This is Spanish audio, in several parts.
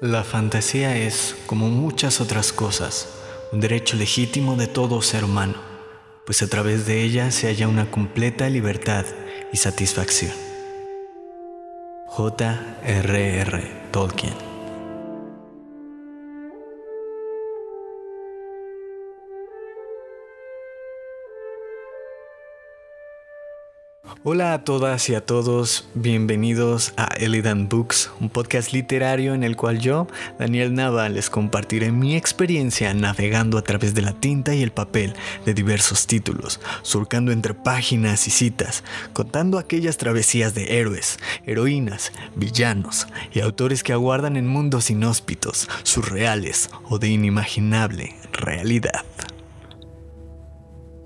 La fantasía es, como muchas otras cosas, un derecho legítimo de todo ser humano, pues a través de ella se halla una completa libertad y satisfacción. J.R.R. Tolkien Hola a todas y a todos, bienvenidos a Elidan Books, un podcast literario en el cual yo, Daniel Nava, les compartiré mi experiencia navegando a través de la tinta y el papel de diversos títulos, surcando entre páginas y citas, contando aquellas travesías de héroes, heroínas, villanos y autores que aguardan en mundos inhóspitos, surreales o de inimaginable realidad.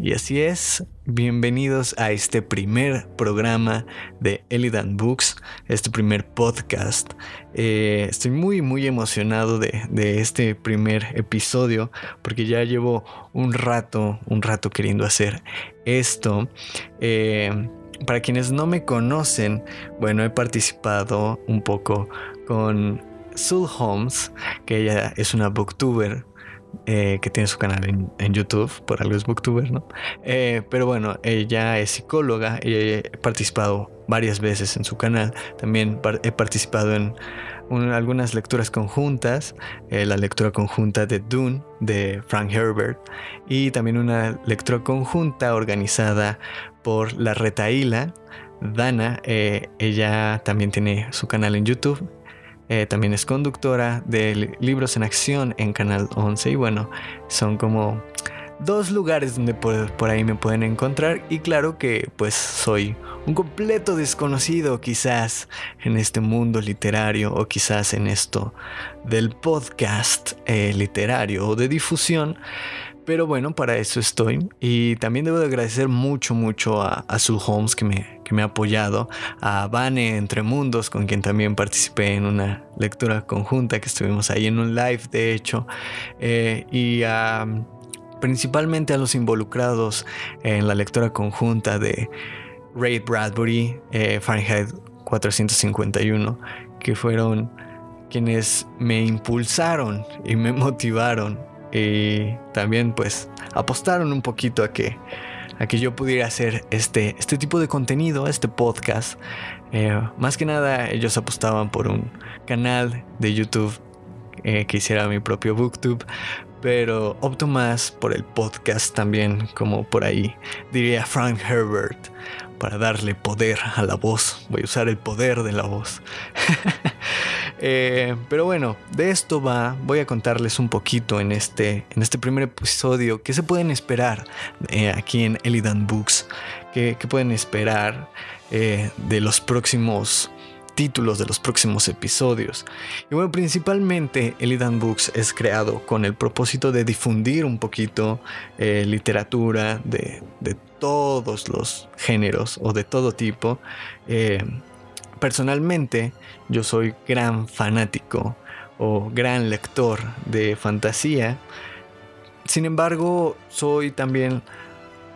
Y así es, bienvenidos a este primer programa de Elidan Books, este primer podcast. Eh, estoy muy muy emocionado de, este primer episodio porque ya llevo un rato, un rato queriendo hacer esto. Eh, para quienes no me conocen, bueno, he participado un poco con Sul Holmes, que ella es una booktuber eh, que tiene su canal en, YouTube, por algo es booktuber, ¿no? Eh, pero bueno, ella es psicóloga y he participado varias veces en su canal. También he participado en algunas lecturas conjuntas, eh, la lectura conjunta de Dune de Frank Herbert y también una lectura conjunta organizada por la Retaíla. Dana, ella también tiene su canal en YouTube eh, también es conductora de Libros en Acción en Canal 11 y bueno, son como dos lugares donde por, ahí me pueden encontrar. Y claro que pues soy un completo desconocido quizás en este mundo literario o quizás en esto del podcast eh, literario o de difusión. Pero bueno, para eso estoy. Y también debo de agradecer mucho, mucho a, a Holmes que me, que me ha apoyado, a Vane Entre Mundos, con quien también participé en una lectura conjunta que estuvimos ahí en un live, de hecho, eh, y a, principalmente a los involucrados en la lectura conjunta de Ray Bradbury, eh, Fahrenheit 451, que fueron quienes me impulsaron y me motivaron y también pues apostaron un poquito a que, a que yo pudiera hacer este, este tipo de contenido, este podcast. Eh, más que nada ellos apostaban por un canal de YouTube eh, que hiciera mi propio booktube, pero opto más por el podcast también, como por ahí diría Frank Herbert, para darle poder a la voz. Voy a usar el poder de la voz. Eh, pero bueno, de esto va, voy a contarles un poquito en este, en este primer episodio qué se pueden esperar eh, aquí en Elidan Books, qué, pueden esperar eh, de los próximos títulos de los próximos episodios. Y bueno, principalmente Elidan Books es creado con el propósito de difundir un poquito literatura de, todos los géneros o de todo tipo personalmente yo soy gran fanático o gran lector de fantasía. Sin embargo, soy también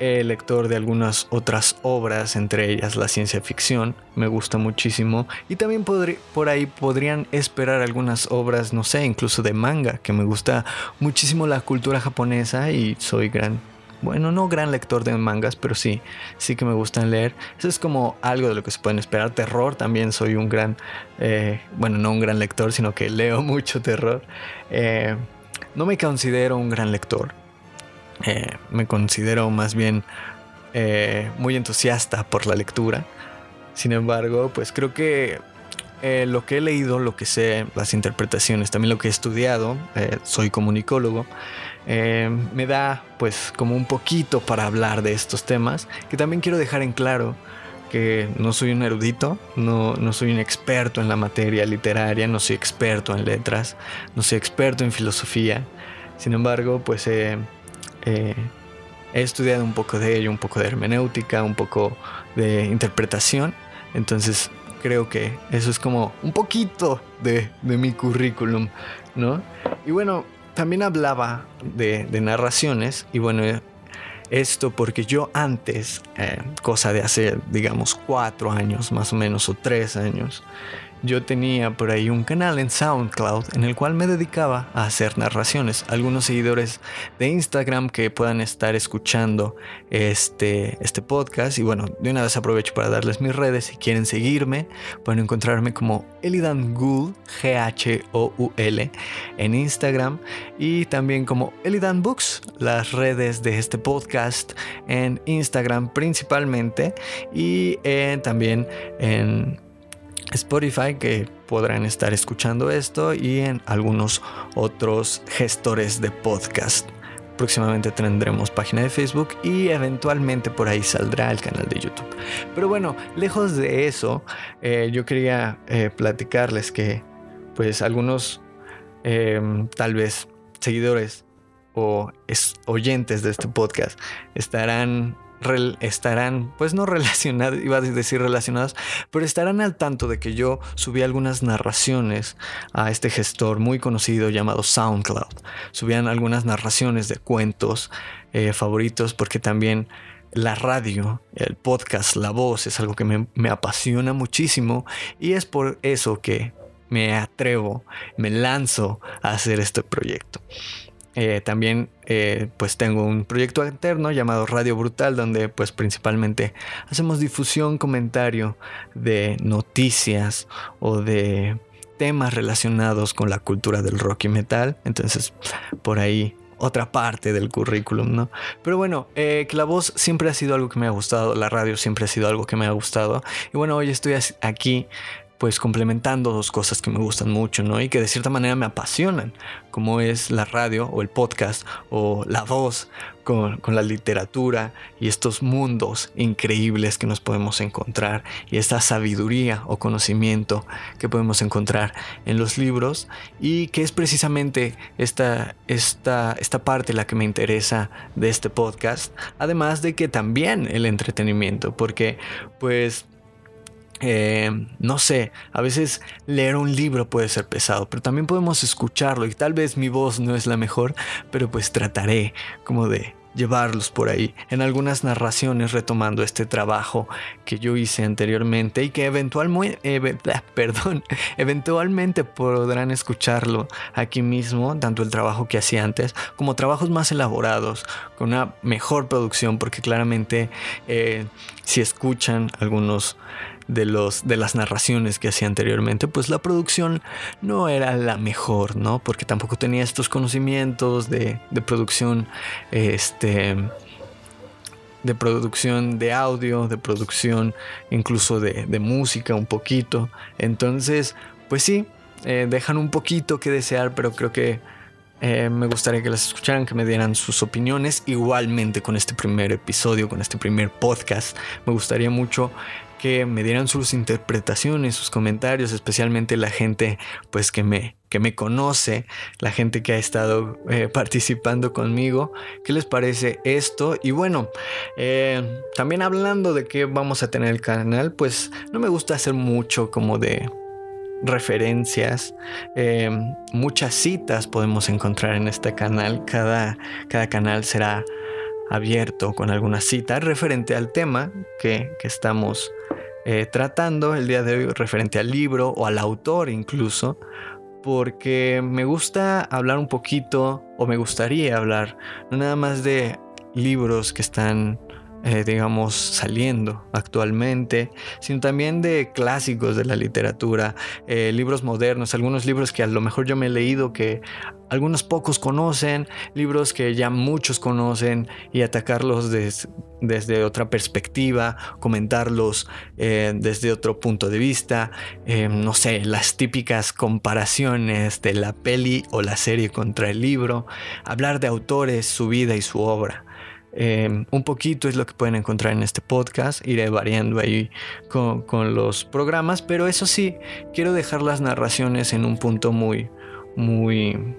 lector de algunas otras obras, entre ellas la ciencia ficción, me gusta muchísimo. Y también por ahí podrían esperar algunas obras, no sé, incluso de manga, que me gusta muchísimo la cultura japonesa y soy gran bueno, no gran lector de mangas, pero sí, sí que me gustan leer. Eso es como algo de lo que se pueden esperar. Terror también soy un gran, eh, bueno, no un gran lector, sino que leo mucho terror. Eh, no me considero un gran lector. Eh, me considero más bien muy entusiasta por la lectura. Sin embargo, pues creo que lo que he leído, lo que sé, las interpretaciones, también lo que he estudiado, soy comunicólogo, eh, me da pues como un poquito para hablar de estos temas, que también quiero dejar en claro que no soy un erudito, no, no soy un experto en la materia literaria, no soy experto en letras, no soy experto en filosofía, sin embargo pues he estudiado un poco de ello, un poco de hermenéutica, un poco de interpretación, entonces creo que eso es como un poquito de, de mi currículum, ¿no? Y bueno, también hablaba de, narraciones y bueno, esto porque yo antes, eh, cosa de hace, digamos, cuatro años más o menos o tres años, yo tenía por ahí un canal en SoundCloud en el cual me dedicaba a hacer narraciones. Algunos seguidores de Instagram que puedan estar escuchando este, este podcast. Y bueno, de una vez aprovecho para darles mis redes. Si quieren seguirme, pueden encontrarme como Elidan Ghoul, G-H-O-U-L, en Instagram. Y también como Elidan Books, las redes de este podcast en Instagram principalmente. Y eh, también en Spotify que podrán estar escuchando esto y en algunos otros gestores de podcast. Próximamente tendremos página de Facebook y eventualmente por ahí saldrá el canal de YouTube. Pero bueno, lejos de eso, eh, yo quería eh, platicarles que pues algunos em, tal vez seguidores o oyentes de este podcast estarán estarán, pues no relacionados, iba a decir relacionados, pero estarán al tanto de que yo subí algunas narraciones a este gestor muy conocido llamado SoundCloud. Subían algunas narraciones de cuentos eh, favoritos porque también la radio, el podcast, la voz es algo que me apasiona muchísimo y es por eso que me atrevo, me lanzo a hacer este proyecto. Eh, también eh, pues tengo un proyecto alterno llamado Radio Brutal donde pues principalmente hacemos difusión, comentario de noticias o de temas relacionados con la cultura del rock y metal. Entonces por ahí otra parte del currículum, ¿no? Pero bueno, eh, que la voz siempre ha sido algo que me ha gustado, la radio siempre ha sido algo que me ha gustado. Y bueno, hoy estoy aquí pues complementando dos cosas que me gustan mucho, ¿no? Y que de cierta manera me apasionan, como es la radio o el podcast o la voz con, la literatura y estos mundos increíbles que nos podemos encontrar y esta sabiduría o conocimiento que podemos encontrar en los libros y que es precisamente esta, esta, esta parte la que me interesa de este podcast, además de que también el entretenimiento, porque pues eh, no sé, a veces leer un libro puede ser pesado, pero también podemos escucharlo y tal vez mi voz no es la mejor, pero pues trataré como de llevarlos por ahí en algunas narraciones retomando este trabajo que yo hice anteriormente y que eventualmente, perdón, eventualmente podrán escucharlo aquí mismo, tanto el trabajo que hacía antes como trabajos más elaborados, con una mejor producción, porque claramente eh, si escuchan algunos de, los, de las narraciones que hacía anteriormente, pues la producción no era la mejor, ¿no? Porque tampoco tenía estos conocimientos de, de producción, este de producción de audio, de producción incluso de, de música un poquito. Entonces, pues sí, eh, dejan un poquito que desear, pero creo que eh, me gustaría que las escucharan, que me dieran sus opiniones. Igualmente con este primer episodio, con este primer podcast, me gustaría mucho que me dieran sus interpretaciones, sus comentarios, especialmente la gente pues que me, que me conoce, la gente que ha estado eh, participando conmigo, qué les parece esto. Y bueno, eh, también hablando de qué vamos a tener el canal, pues no me gusta hacer mucho como de referencias, eh, muchas citas podemos encontrar en este canal, cada, cada canal será abierto con alguna cita referente al tema que, que estamos eh, tratando el día de hoy referente al libro o al autor incluso, porque me gusta hablar un poquito o me gustaría hablar no nada más de libros que están eh, digamos, saliendo actualmente, sino también de clásicos de la literatura, eh, libros modernos, algunos libros que a lo mejor yo me he leído que algunos pocos conocen, libros que ya muchos conocen y atacarlos desde otra perspectiva, comentarlos eh, desde otro punto de vista, no sé, las típicas comparaciones de la peli o la serie contra el libro, hablar de autores, su vida y su obra. Em, un poquito es lo que pueden encontrar en este podcast. Iré variando ahí con, los programas, pero eso sí, quiero dejar las narraciones en un punto muy, muy,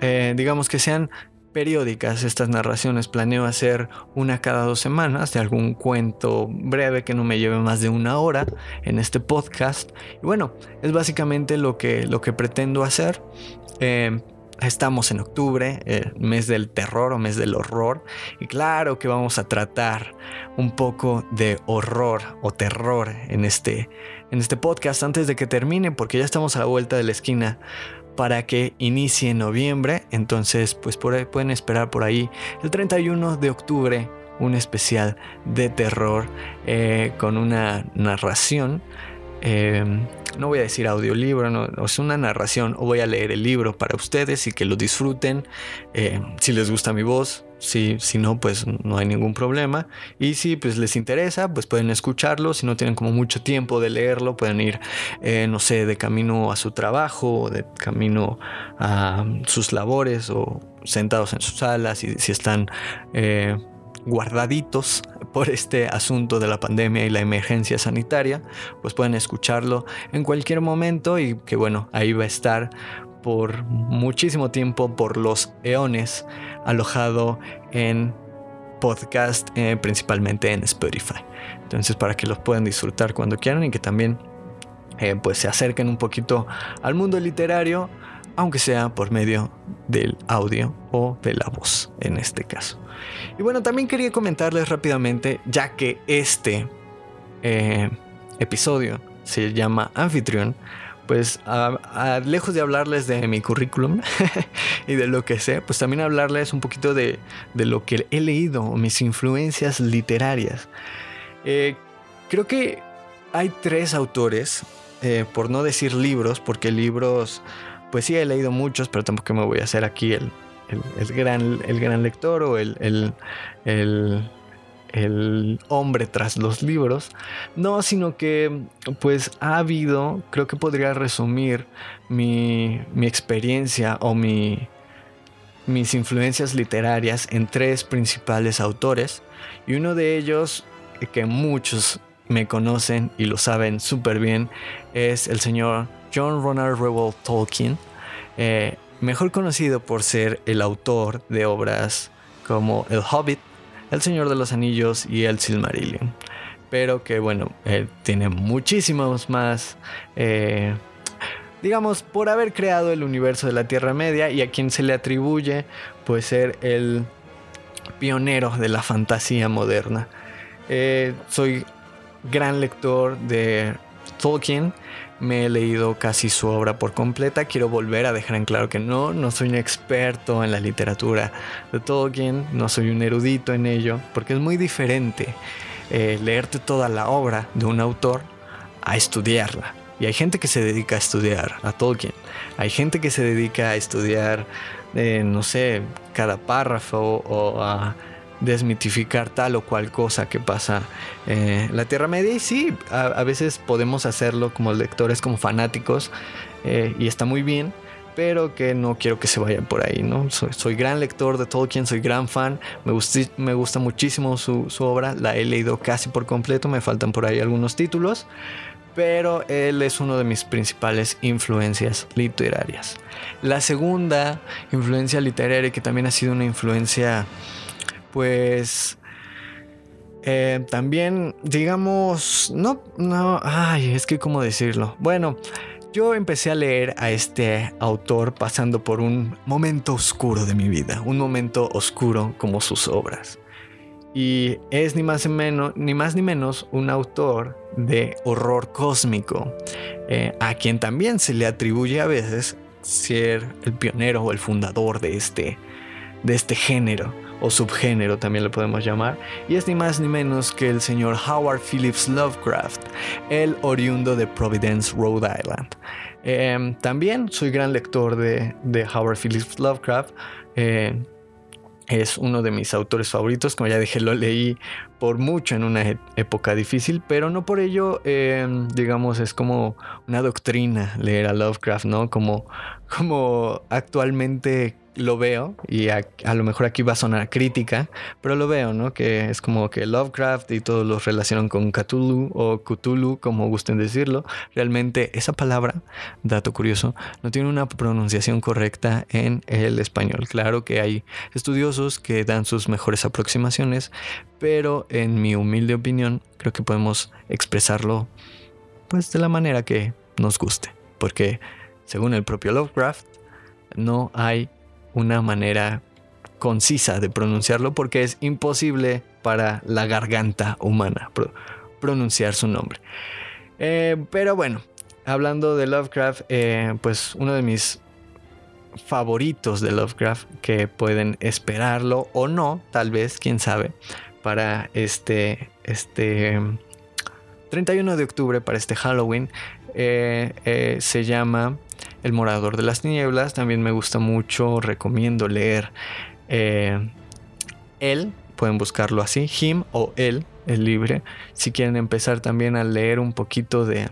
eh, digamos que sean periódicas estas narraciones. Planeo hacer una cada dos semanas de algún cuento breve que no me lleve más de una hora en este podcast. Y bueno, es básicamente lo que, lo que pretendo hacer. Em, estamos en octubre, el mes del terror o mes del horror, y claro que vamos a tratar un poco de horror o terror en este, en este podcast antes de que termine, porque ya estamos a la vuelta de la esquina para que inicie noviembre. Entonces, pues por ahí pueden esperar por ahí el 31 de octubre un especial de terror eh, con una narración. Eh, no voy a decir audiolibro, no, es una narración o voy a leer el libro para ustedes y que lo disfruten. Eh, si les gusta mi voz, si, si no, pues no hay ningún problema. Y si pues les interesa, pues pueden escucharlo. Si no tienen como mucho tiempo de leerlo, pueden ir, no sé, de camino a su trabajo, o de camino a sus labores o sentados en sus salas y si están guardaditos por este asunto de la pandemia y la emergencia sanitaria, pues pueden escucharlo en cualquier momento y que bueno, ahí va a estar por muchísimo tiempo, por los eones, alojado en podcast, eh, principalmente en Spotify. Entonces para que los puedan disfrutar cuando quieran y que también eh, pues se acerquen un poquito al mundo literario, aunque sea por medio del audio o de la voz en este caso. Y bueno, también quería comentarles rápidamente, ya que este eh, episodio se llama Anfitrión, pues lejos de hablarles de mi currículum y de lo que sé, pues también hablarles un poquito de, lo que he leído, mis influencias literarias. Eh, creo que hay tres autores, eh, por no decir libros, porque libros, pues sí he leído muchos, pero tampoco me voy a hacer aquí el, el, gran, el gran lector o el, el, hombre tras los libros. No, sino que pues ha habido, creo que podría resumir mi, mi experiencia o mi, mis influencias literarias en tres principales autores. Y uno de ellos, que muchos me conocen y lo saben súper bien, es el señor John Ronald Reuel Tolkien. Eh, mejor conocido por ser el autor de obras como El Hobbit, El Señor de los Anillos y El Silmarillion. Pero que bueno, él tiene muchísimos más, eh, digamos, por haber creado el universo de la Tierra Media y a quien se le atribuye pues ser el pionero de la fantasía moderna. Eh, soy gran lector de Tolkien me he leído casi su obra por completa. Quiero volver a dejar en claro que no, no soy un experto en la literatura de Tolkien, no soy un erudito en ello, porque es muy diferente eh, leerte toda la obra de un autor a estudiarla. Y hay gente que se dedica a estudiar a Tolkien. Hay gente que se dedica a estudiar, eh, no sé, cada párrafo o a desmitificar tal o cual cosa que pasa en la Tierra Media. Y sí, a, veces podemos hacerlo como lectores, como fanáticos, eh, y está muy bien, pero que no quiero que se vayan por ahí, ¿no? Soy, gran lector de Tolkien, soy gran fan, me, me gusta muchísimo su, su obra, la he leído casi por completo, me faltan por ahí algunos títulos. Pero él es uno de mis principales influencias literarias. La segunda influencia literaria, que también ha sido una influencia pues eh, también, digamos, no, no, ay, es que cómo decirlo. Bueno, yo empecé a leer a este autor pasando por un momento oscuro de mi vida, un momento oscuro como sus obras. Y es ni más, ni menos, ni más ni menos un autor de horror cósmico, eh, a quien también se le atribuye a veces ser el pionero o el fundador de este, de este género o subgénero también lo podemos llamar, y es ni más ni menos que el señor Howard Phillips Lovecraft, el oriundo de Providence, Rhode Island. Em, también soy gran lector de, Howard Phillips Lovecraft. Eh, es uno de mis autores favoritos, como ya dije, lo leí por mucho en una e-, época difícil, pero no por ello, em, digamos, es como una doctrina leer a Lovecraft, ¿no? Como, como actualmente lo veo, y a, lo mejor aquí va a sonar crítica, pero lo veo, ¿no? Que es como que Lovecraft y todos los relacionan con Cthulhu o Cthulhu, como gusten decirlo. Realmente esa palabra, dato curioso, no tiene una pronunciación correcta en el español. Claro que hay estudiosos que dan sus mejores aproximaciones, pero en mi humilde opinión creo que podemos expresarlo pues de la manera que nos guste, porque según el propio Lovecraft, No hay una manera concisa de pronunciarlo porque es imposible para la garganta humana pronunciar su nombre. Eh, pero bueno, hablando de Lovecraft, eh, pues uno de mis favoritos de Lovecraft que pueden esperarlo o no, tal vez, quién sabe, para este, este 31 de octubre, para este Halloween, eh, se llama El Morador de las Nieblas. También me gusta mucho, recomiendo leer él, pueden buscarlo así, him o él, el libre. Si quieren empezar también a leer un poquito de,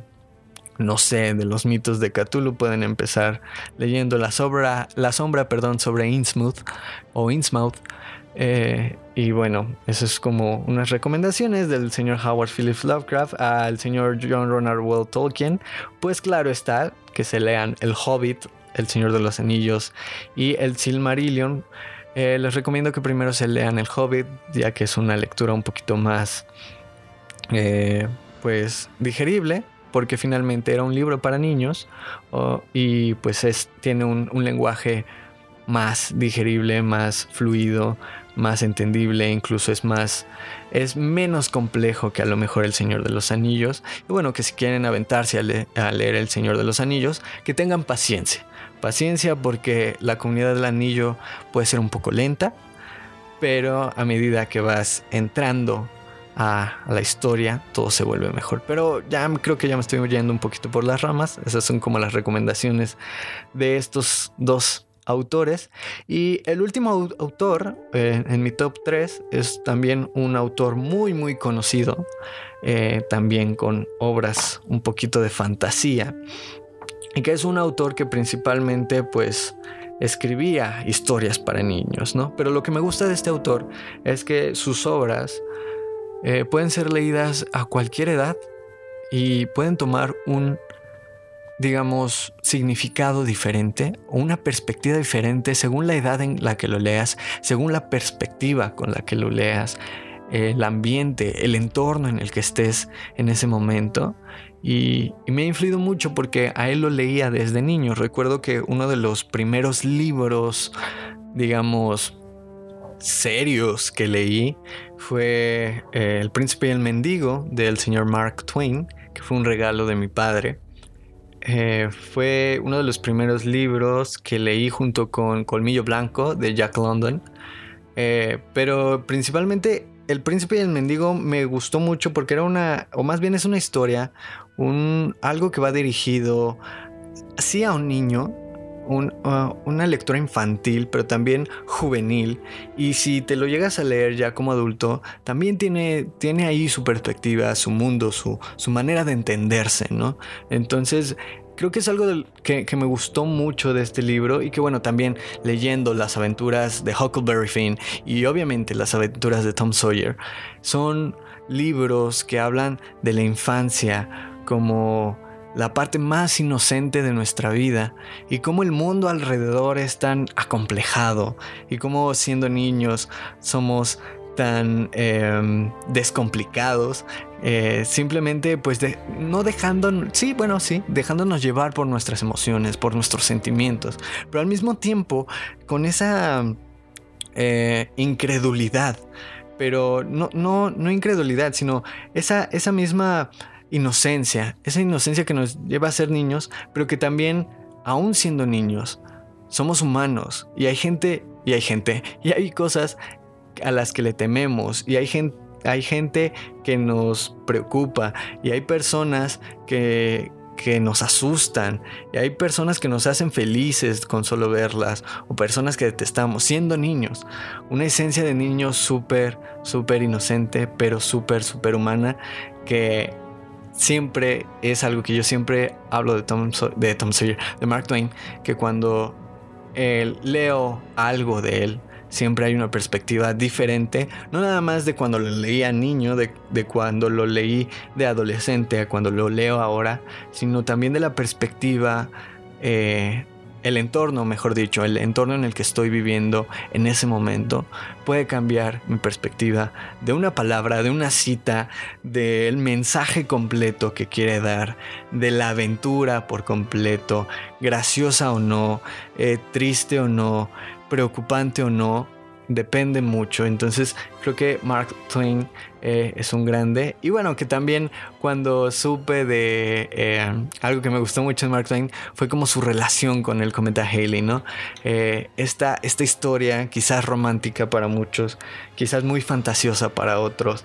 no sé, de los mitos de Cthulhu, pueden empezar leyendo la sombra, la sombra perdón, sobre Innsmouth o Innsmouth. Eh, y bueno, eso es como unas recomendaciones del señor Howard Phillips Lovecraft al señor John Ronald Well Tolkien. Pues claro está que se lean El Hobbit, El Señor de los Anillos y El Silmarillion eh, les recomiendo que primero se lean El Hobbit, ya que es una lectura un poquito más, eh, pues, digerible, porque finalmente era un libro para niños y pues es, tiene un, lenguaje más digerible, más fluido, más entendible, incluso es más, es menos complejo que a lo mejor El Señor de los Anillos. Y bueno, que si quieren aventarse a leer El Señor de los Anillos, que tengan paciencia Paciencia porque la comunidad del anillo puede ser un poco lenta, pero a medida que vas entrando a, la historia, todo se vuelve mejor. Pero ya creo que ya me estoy yendo un poquito por las ramas. Esas son como las recomendaciones de estos dos autores. Y el último autor eh, en mi top 3 es también un autor muy muy conocido, eh, también con obras un poquito de fantasía y que es un autor que principalmente pues escribía historias para niños, ¿no? Pero lo que me gusta de este autor es que sus obras eh, pueden ser leídas a cualquier edad y pueden tomar un, digamos, significado diferente o una perspectiva diferente según la edad en la que lo leas, según la perspectiva con la que lo leas, el ambiente, el entorno en el que estés en ese momento. Y, me ha influido mucho porque a él lo leía desde niño. Recuerdo que uno de los primeros libros, digamos, serios que leí fue eh, El príncipe y el mendigo del señor Mark Twain, que fue un regalo de mi padre. Eh, fue uno de los primeros libros que leí junto con Colmillo Blanco de Jack London. Eh, pero principalmente El príncipe y el mendigo me gustó mucho porque era una, o más bien es una historia un, algo que va dirigido sí a un niño, uh, una lectura infantil, pero también juvenil. Y si te lo llegas a leer ya como adulto, también tiene, tiene ahí su perspectiva, su mundo, su, su manera de entenderse, ¿no? Entonces, creo que es algo que, que, me gustó mucho de este libro y que bueno, también leyendo las aventuras de Huckleberry Finn y obviamente las aventuras de Tom Sawyer, son libros que hablan de la infancia como la parte más inocente de nuestra vida y cómo el mundo alrededor es tan acomplejado y cómo siendo niños somos tan em, descomplicados, eh, simplemente pues no dejando, sí, bueno, sí, dejándonos llevar por nuestras emociones, por nuestros sentimientos, pero al mismo tiempo con esa eh, incredulidad, pero no, no, no incredulidad, sino esa, esa misma inocencia, esa inocencia que nos lleva a ser niños, pero que también, aún siendo niños, somos humanos y hay gente, y hay gente, y hay cosas a las que le tememos, y hay gente, hay gente que nos preocupa, y hay personas que, que nos asustan y hay personas que nos hacen felices con solo verlas o personas que detestamos siendo niños. Una esencia de niños súper, súper inocente, pero súper, súper humana que siempre es algo que yo siempre hablo de Tom, de Tom Sawyer, de Mark Twain, que cuando leo algo de él, siempre hay una perspectiva diferente, no nada más de cuando lo leía niño, de, cuando lo leí de adolescente a cuando lo leo ahora, sino también de la perspectiva eh, el entorno, mejor dicho, el entorno en el que estoy viviendo en ese momento puede cambiar mi perspectiva de una palabra, de una cita, del mensaje completo que quiere dar, de la aventura por completo, graciosa o no, eh, triste o no, preocupante o no, depende mucho. Entonces creo que Mark Twain eh, es un grande. Y bueno, que también cuando supe de eh, algo que me gustó mucho de Mark Twain fue como su relación con el cometa Haley, ¿no? Eh, esta, esta historia quizás romántica para muchos, quizás muy fantasiosa para otros,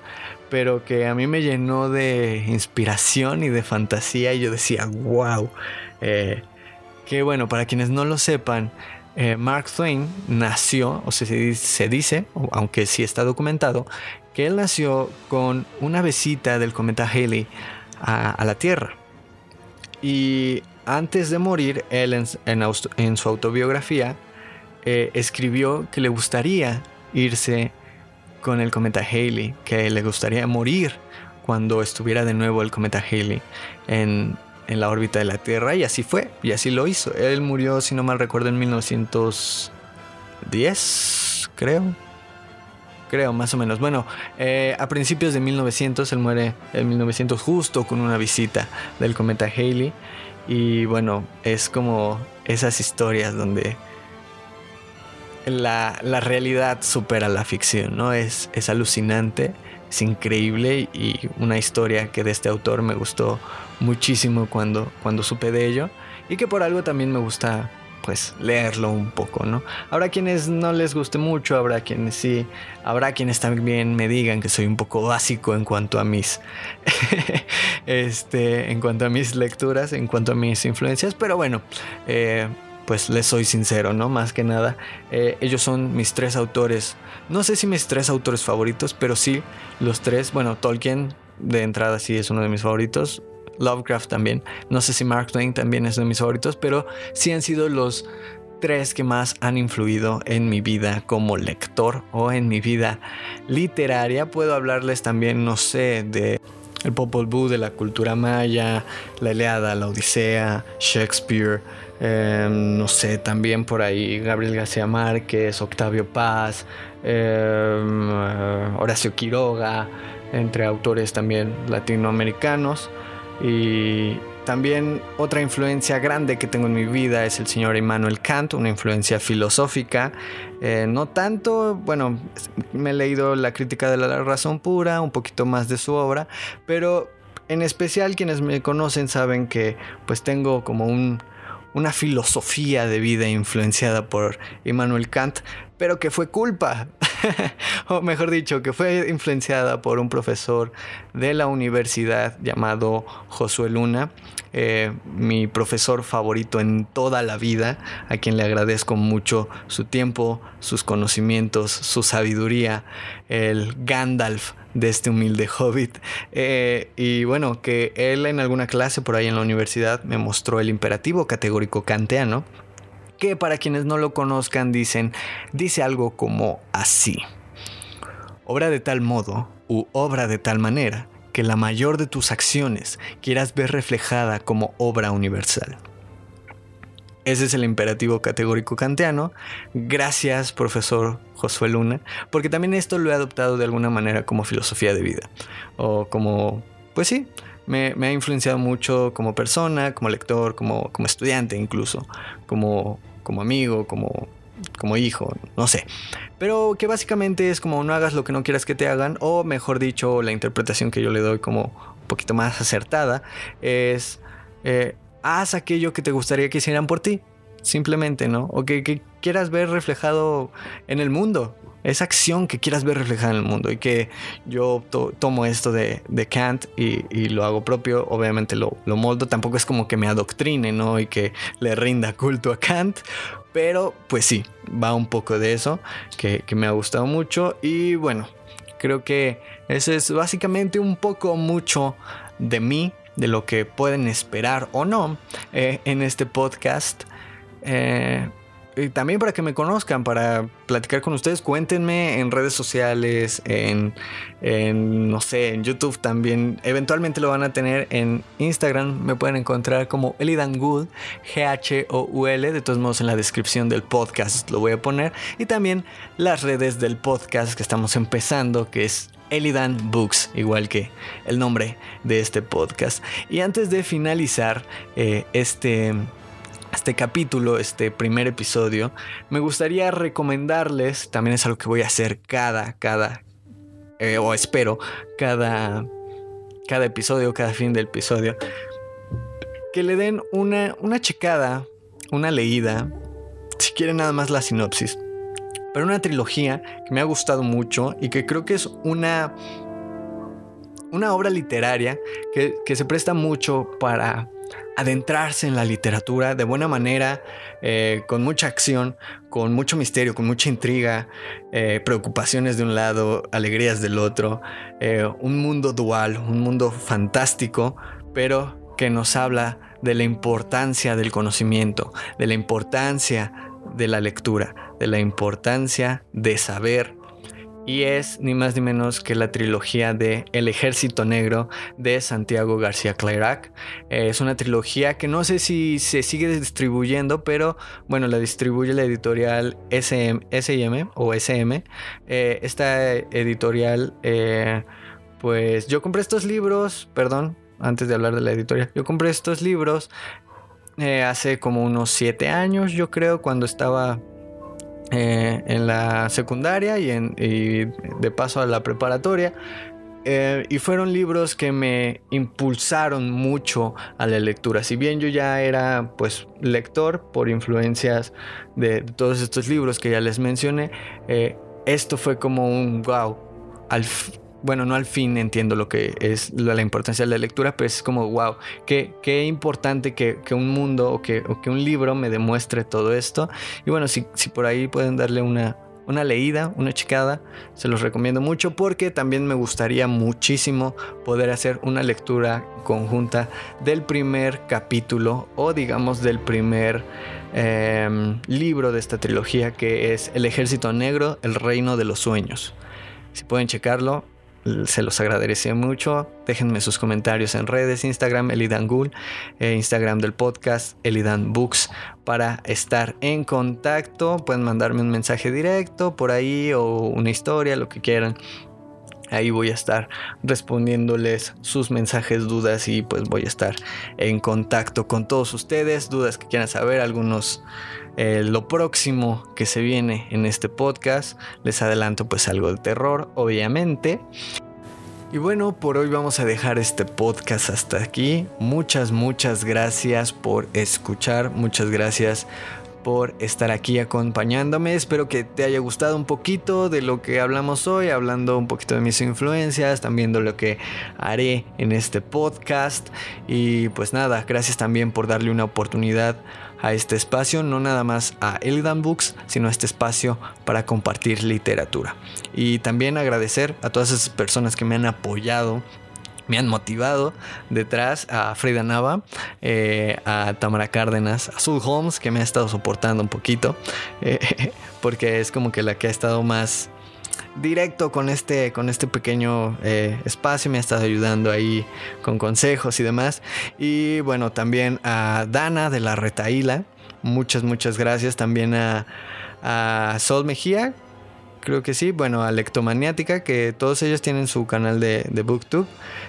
pero que a mí me llenó de inspiración y de fantasía y yo decía, wow. que bueno, para quienes no lo sepan, eh, Mark Twain nació, o sea, se, dice, aunque sí está documentado, que él nació con una visita del cometa Halley a, la Tierra. Y antes de morir, él en, su autobiografía eh, escribió que le gustaría irse con el cometa Halley, que le gustaría morir cuando estuviera de nuevo el cometa Halley en, en la órbita de la Tierra y así fue, y así lo hizo. Él murió, si no mal recuerdo, en 1910, creo. Creo, más o menos. Bueno, eh, a principios de 1900, él muere en 1900 justo con una visita del cometa Halley. Y bueno, es como esas historias donde la, la realidad supera la ficción, ¿no? Es, es alucinante, es increíble y una historia que de este autor me gustó muchísimo cuando, cuando supe de ello y que por algo también me gusta pues leerlo un poco, ¿no? Habrá quienes no les guste mucho, habrá quienes sí, habrá quienes también me digan que soy un poco básico en cuanto a mis, este, en cuanto a mis lecturas, en cuanto a mis influencias, pero bueno, eh, pues les soy sincero, ¿no? Más que nada, eh, ellos son mis tres autores, no sé si mis tres autores favoritos, pero sí los tres, bueno, Tolkien de entrada sí es uno de mis favoritos, Lovecraft también. No sé si Mark Twain también es de mis favoritos, pero sí han sido los tres que más han influido en mi vida como lector o en mi vida literaria. Puedo hablarles también, no sé, de el Popol Vuh, de la cultura maya, la Iliada, la Odisea, Shakespeare, em, no sé, también por ahí Gabriel García Márquez, Octavio Paz, em, Horacio Quiroga, entre autores también latinoamericanos. Y también otra influencia grande que tengo en mi vida es el señor Immanuel Kant, una influencia filosófica. Eh, no tanto, bueno, me he leído la crítica de la razón pura, un poquito más de su obra, pero en especial quienes me conocen saben que pues tengo como un, una filosofía de vida influenciada por Immanuel Kant, pero que fue culpa, o mejor dicho, que fue influenciada por un profesor de la universidad llamado Josué Luna, eh, mi profesor favorito en toda la vida, a quien le agradezco mucho su tiempo, sus conocimientos, su sabiduría, el Gandalf de este humilde hobbit. Eh, y bueno, que él en alguna clase por ahí en la universidad me mostró el imperativo categórico kantiano, que para quienes no lo conozcan dicen, dice algo como así. Obra de tal modo u obra de tal manera que la mayor de tus acciones quieras ver reflejada como obra universal. Ese es el imperativo categórico kantiano. Gracias, profesor Josué Luna, porque también esto lo he adoptado de alguna manera como filosofía de vida. O como, pues sí, me, ha influenciado mucho como persona, como lector, como, como estudiante incluso, como, como amigo, como, como hijo, no sé. Pero que básicamente es como no hagas lo que no quieras que te hagan, o mejor dicho, la interpretación que yo le doy como un poquito más acertada, es eh, haz aquello que te gustaría que hicieran por ti, simplemente, ¿no? O que, quieras ver reflejado en el mundo, esa acción que quieras ver reflejada en el mundo y que yo tomo esto de, Kant y, lo hago propio, obviamente lo, moldo, tampoco es como que me adoctrine, ¿no? Y que le rinda culto a Kant, pero pues sí, va un poco de eso, que, que me ha gustado mucho y bueno, creo que ese es básicamente un poco mucho de mí, de lo que pueden esperar o no eh, en este podcast. Eh, también para que me conozcan, para platicar con ustedes, cuéntenme en redes sociales, en, no sé, en YouTube también. Eventualmente lo van a tener en Instagram, me pueden encontrar como Elidan Good, G-H-O-U-L, de todos modos en la descripción del podcast lo voy a poner. Y también las redes del podcast que estamos empezando, que es Elidan Books, igual que el nombre de este podcast. Y antes de finalizar eh, este este capítulo, este primer episodio, me gustaría recomendarles, también es algo que voy a hacer cada, cada, eh, o espero, cada, cada episodio, cada fin del episodio, que le den una, una checada, una leída, si quieren nada más la sinopsis, pero una trilogía que me ha gustado mucho y que creo que es una, una obra literaria que, que se presta mucho para adentrarse en la literatura de buena manera, eh, con mucha acción, con mucho misterio, con mucha intriga, eh, preocupaciones de un lado, alegrías del otro, eh, un mundo dual, un mundo fantástico, pero que nos habla de la importancia del conocimiento, de la importancia de la lectura, de la importancia de saber y es ni más ni menos que la trilogía de El Ejército Negro de Santiago García Clairac. Eh, es una trilogía que no sé si se sigue distribuyendo, pero bueno, la distribuye la editorial SM, o SM. Eh, esta editorial, eh, pues yo compré estos libros, perdón, antes de hablar de la editorial, yo compré estos libros hace como unos 7 años, yo creo, cuando estaba eh, en la secundaria y, de paso a la preparatoria. Eh, y fueron libros que me impulsaron mucho a la lectura. Si bien yo ya era pues lector por influencias de, todos estos libros que ya les mencioné, eh, esto fue como un wow. Al, bueno, no al fin entiendo lo que es la importancia de la lectura, pero es como, wow, qué, qué importante que, un mundo o que, que, un libro me demuestre todo esto. Y bueno, si, si por ahí pueden darle una, una leída, una chicada, se los recomiendo mucho porque también me gustaría muchísimo poder hacer una lectura conjunta del primer capítulo o digamos del primer em, libro de esta trilogía que es El ejército negro, el reino de los sueños. Si pueden checarlo, se los agradecería mucho. Déjenme sus comentarios en redes, Instagram, Elidan Gul, eh, Instagram del podcast, Elidan Books, para estar en contacto. Pueden mandarme un mensaje directo por ahí o una historia, lo que quieran. Ahí voy a estar respondiéndoles sus mensajes, dudas y pues voy a estar en contacto con todos ustedes. Dudas que quieran saber, algunos eh, lo próximo que se viene en este podcast. Les adelanto pues algo de terror, obviamente. Y bueno, por hoy vamos a dejar este podcast hasta aquí. Muchas, muchas gracias por escuchar. Muchas gracias por estar aquí acompañándome. Espero que te haya gustado un poquito de lo que hablamos hoy, hablando un poquito de mis influencias, también de lo que haré en este podcast. Y pues nada, gracias también por darle una oportunidad a este espacio, no nada más a Elidan Books, sino a este espacio para compartir literatura. Y también agradecer a todas esas personas que me han apoyado me han motivado detrás a Frida Nava, eh, a Tamara Cárdenas, a Sul Holmes, que me ha estado soportando un poquito, eh, porque es como que la que ha estado más directo con este, con este pequeño eh, espacio, me ha estado ayudando ahí con consejos y demás. Y bueno, también a Dana de la Retaíla, muchas, muchas gracias. También a, a Sol Mejía, creo que sí. Bueno, a Lectomaniática, que todos ellos tienen su canal de, de Booktube.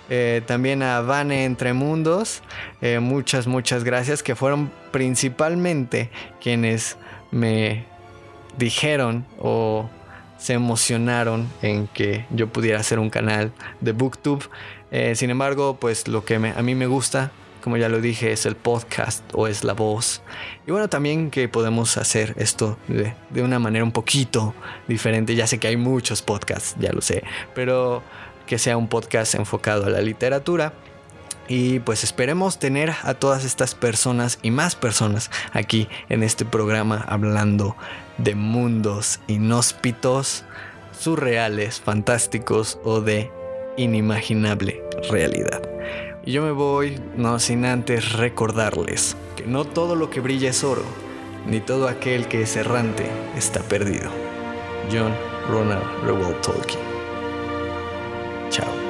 Eh, también a Vane Entre Mundos. Eh, muchas, muchas gracias, que fueron principalmente quienes me dijeron o se emocionaron en que yo pudiera hacer un canal de Booktube. Eh, sin embargo, pues lo que a mí me gusta como ya lo dije, es el podcast o es la voz. Y bueno, también que podemos hacer esto de, de, una manera un poquito diferente. Ya sé que hay muchos podcasts, ya lo sé, pero que sea un podcast enfocado a la literatura. Y pues esperemos tener a todas estas personas y más personas aquí en este programa hablando de mundos inhóspitos, surreales, fantásticos o de inimaginable realidad. Y yo me voy, no sin antes recordarles que no todo lo que brilla es oro, ni todo aquel que es errante está perdido. John Ronald Reuel Tolkien. Chao.